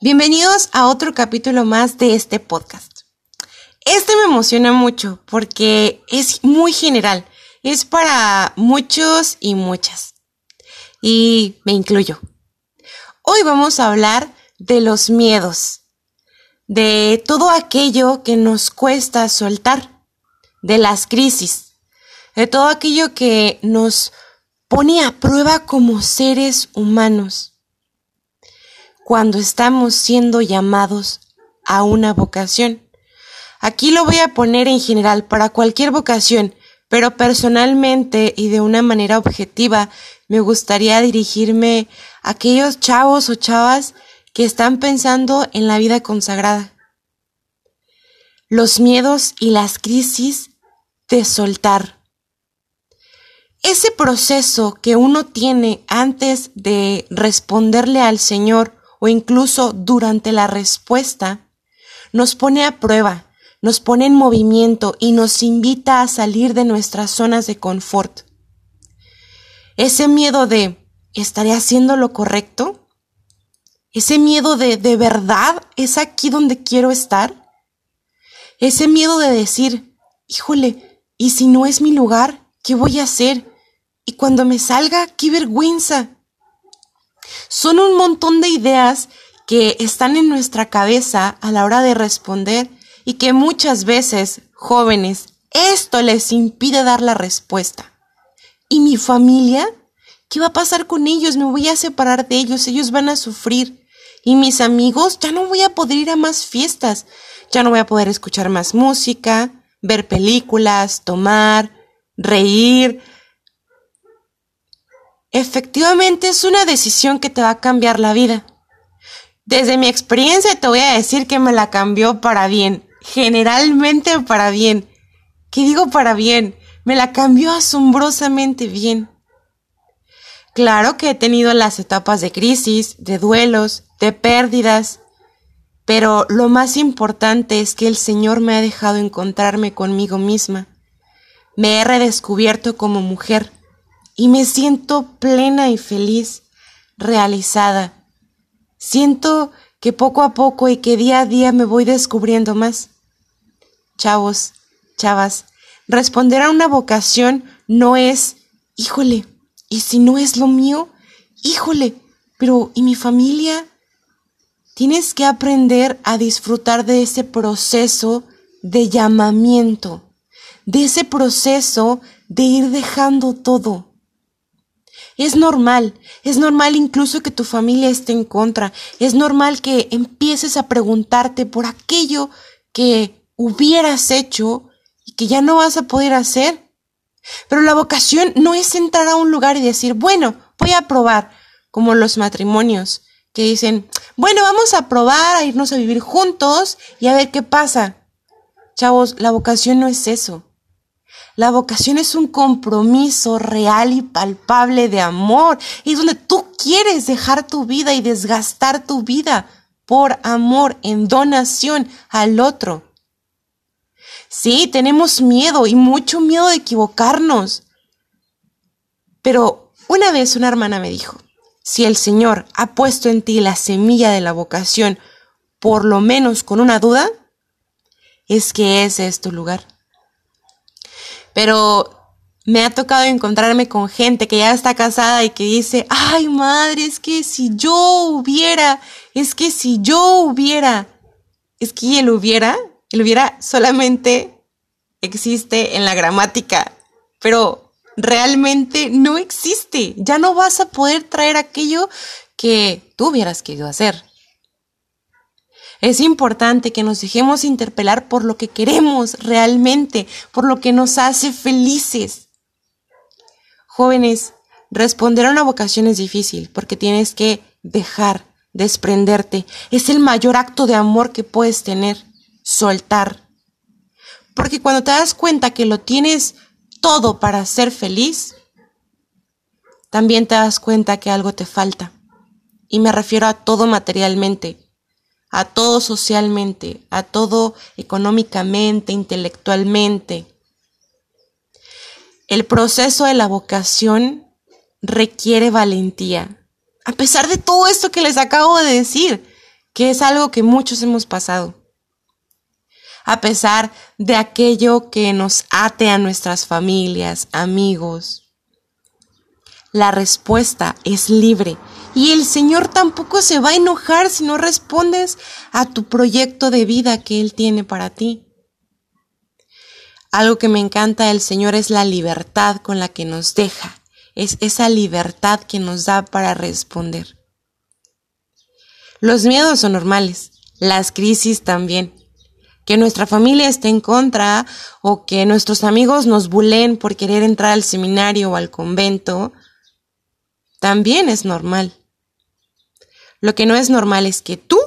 Bienvenidos a otro capítulo más de este podcast. Este me emociona mucho porque es muy general, es para muchos y muchas. Y me incluyo. Hoy vamos a hablar de los miedos, de todo aquello que nos cuesta soltar, de las crisis, de todo aquello que nos pone a prueba como seres humanos cuando estamos siendo llamados a una vocación. Aquí lo voy a poner en general para cualquier vocación, pero personalmente y de una manera objetiva me gustaría dirigirme a aquellos chavos o chavas que están pensando en la vida consagrada. Los miedos y las crisis de soltar. Ese proceso que uno tiene antes de responderle al Señor o incluso durante la respuesta, nos pone a prueba, nos pone en movimiento y nos invita a salir de nuestras zonas de confort. Ese miedo de ¿estaré haciendo lo correcto? Ese miedo de ¿de verdad es aquí donde quiero estar? Ese miedo de decir, híjole, ¿y si no es mi lugar? ¿Qué voy a hacer? Y cuando me salga, qué vergüenza. Son un montón de ideas que están en nuestra cabeza a la hora de responder y que muchas veces, jóvenes, esto les impide dar la respuesta. ¿Y mi familia? ¿Qué va a pasar con ellos? Me voy a separar de ellos, ellos van a sufrir. ¿Y mis amigos? Ya no voy a poder ir a más fiestas, ya no voy a poder escuchar más música, ver películas, tomar, reír, Efectivamente es una decisión que te va a cambiar la vida. Desde mi experiencia te voy a decir que me la cambió para bien, generalmente para bien. ¿Qué digo para bien? Me la cambió asombrosamente bien. Claro que he tenido las etapas de crisis, de duelos, de pérdidas, pero lo más importante es que el Señor me ha dejado encontrarme conmigo misma. Me he redescubierto como mujer y me siento plena y feliz, realizada. Siento que poco a poco y que día a día me voy descubriendo más. Chavos, chavas, responder a una vocación no es, híjole, ¿y si no es lo mío? Híjole, pero ¿y mi familia? Tienes que aprender a disfrutar de ese proceso de llamamiento, de ese proceso de ir dejando todo es normal, es normal incluso que tu familia esté en contra, es normal que empieces a preguntarte por aquello que hubieras hecho y que ya no vas a poder hacer. Pero la vocación no es entrar a un lugar y decir, bueno, voy a probar, como los matrimonios, que dicen, bueno, vamos a probar a irnos a vivir juntos y a ver qué pasa. Chavos, la vocación no es eso. La vocación es un compromiso real y palpable de amor. Es donde tú quieres dejar tu vida y desgastar tu vida por amor, en donación al otro. Sí, tenemos miedo y mucho miedo de equivocarnos. Pero una vez una hermana me dijo, si el Señor ha puesto en ti la semilla de la vocación, por lo menos con una duda, es que ese es tu lugar pero me ha tocado encontrarme con gente que ya está casada y que dice, ay madre, es que si yo hubiera, es que si yo hubiera, es que el hubiera, el hubiera solamente existe en la gramática, pero realmente no existe. Ya no vas a poder traer aquello que tú hubieras querido hacer. Es importante que nos dejemos interpelar por lo que queremos realmente, por lo que nos hace felices. Jóvenes, responder a una vocación es difícil porque tienes que dejar, desprenderte. Es el mayor acto de amor que puedes tener, soltar. Porque cuando te das cuenta que lo tienes todo para ser feliz, también te das cuenta que algo te falta. Y me refiero a todo materialmente a todo socialmente, a todo económicamente, intelectualmente. El proceso de la vocación requiere valentía. A pesar de todo esto que les acabo de decir, que es algo que muchos hemos pasado. A pesar de aquello que nos ate a nuestras familias, amigos, la respuesta es libre y el Señor tampoco se va a enojar si no respondes a tu proyecto de vida que Él tiene para ti. Algo que me encanta del Señor es la libertad con la que nos deja, es esa libertad que nos da para responder. Los miedos son normales, las crisis también. Que nuestra familia esté en contra o que nuestros amigos nos bulen por querer entrar al seminario o al convento, también es normal. Lo que no es normal es que tú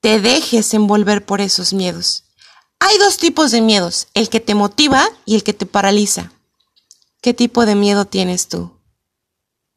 te dejes envolver por esos miedos. Hay dos tipos de miedos, el que te motiva y el que te paraliza. ¿Qué tipo de miedo tienes tú?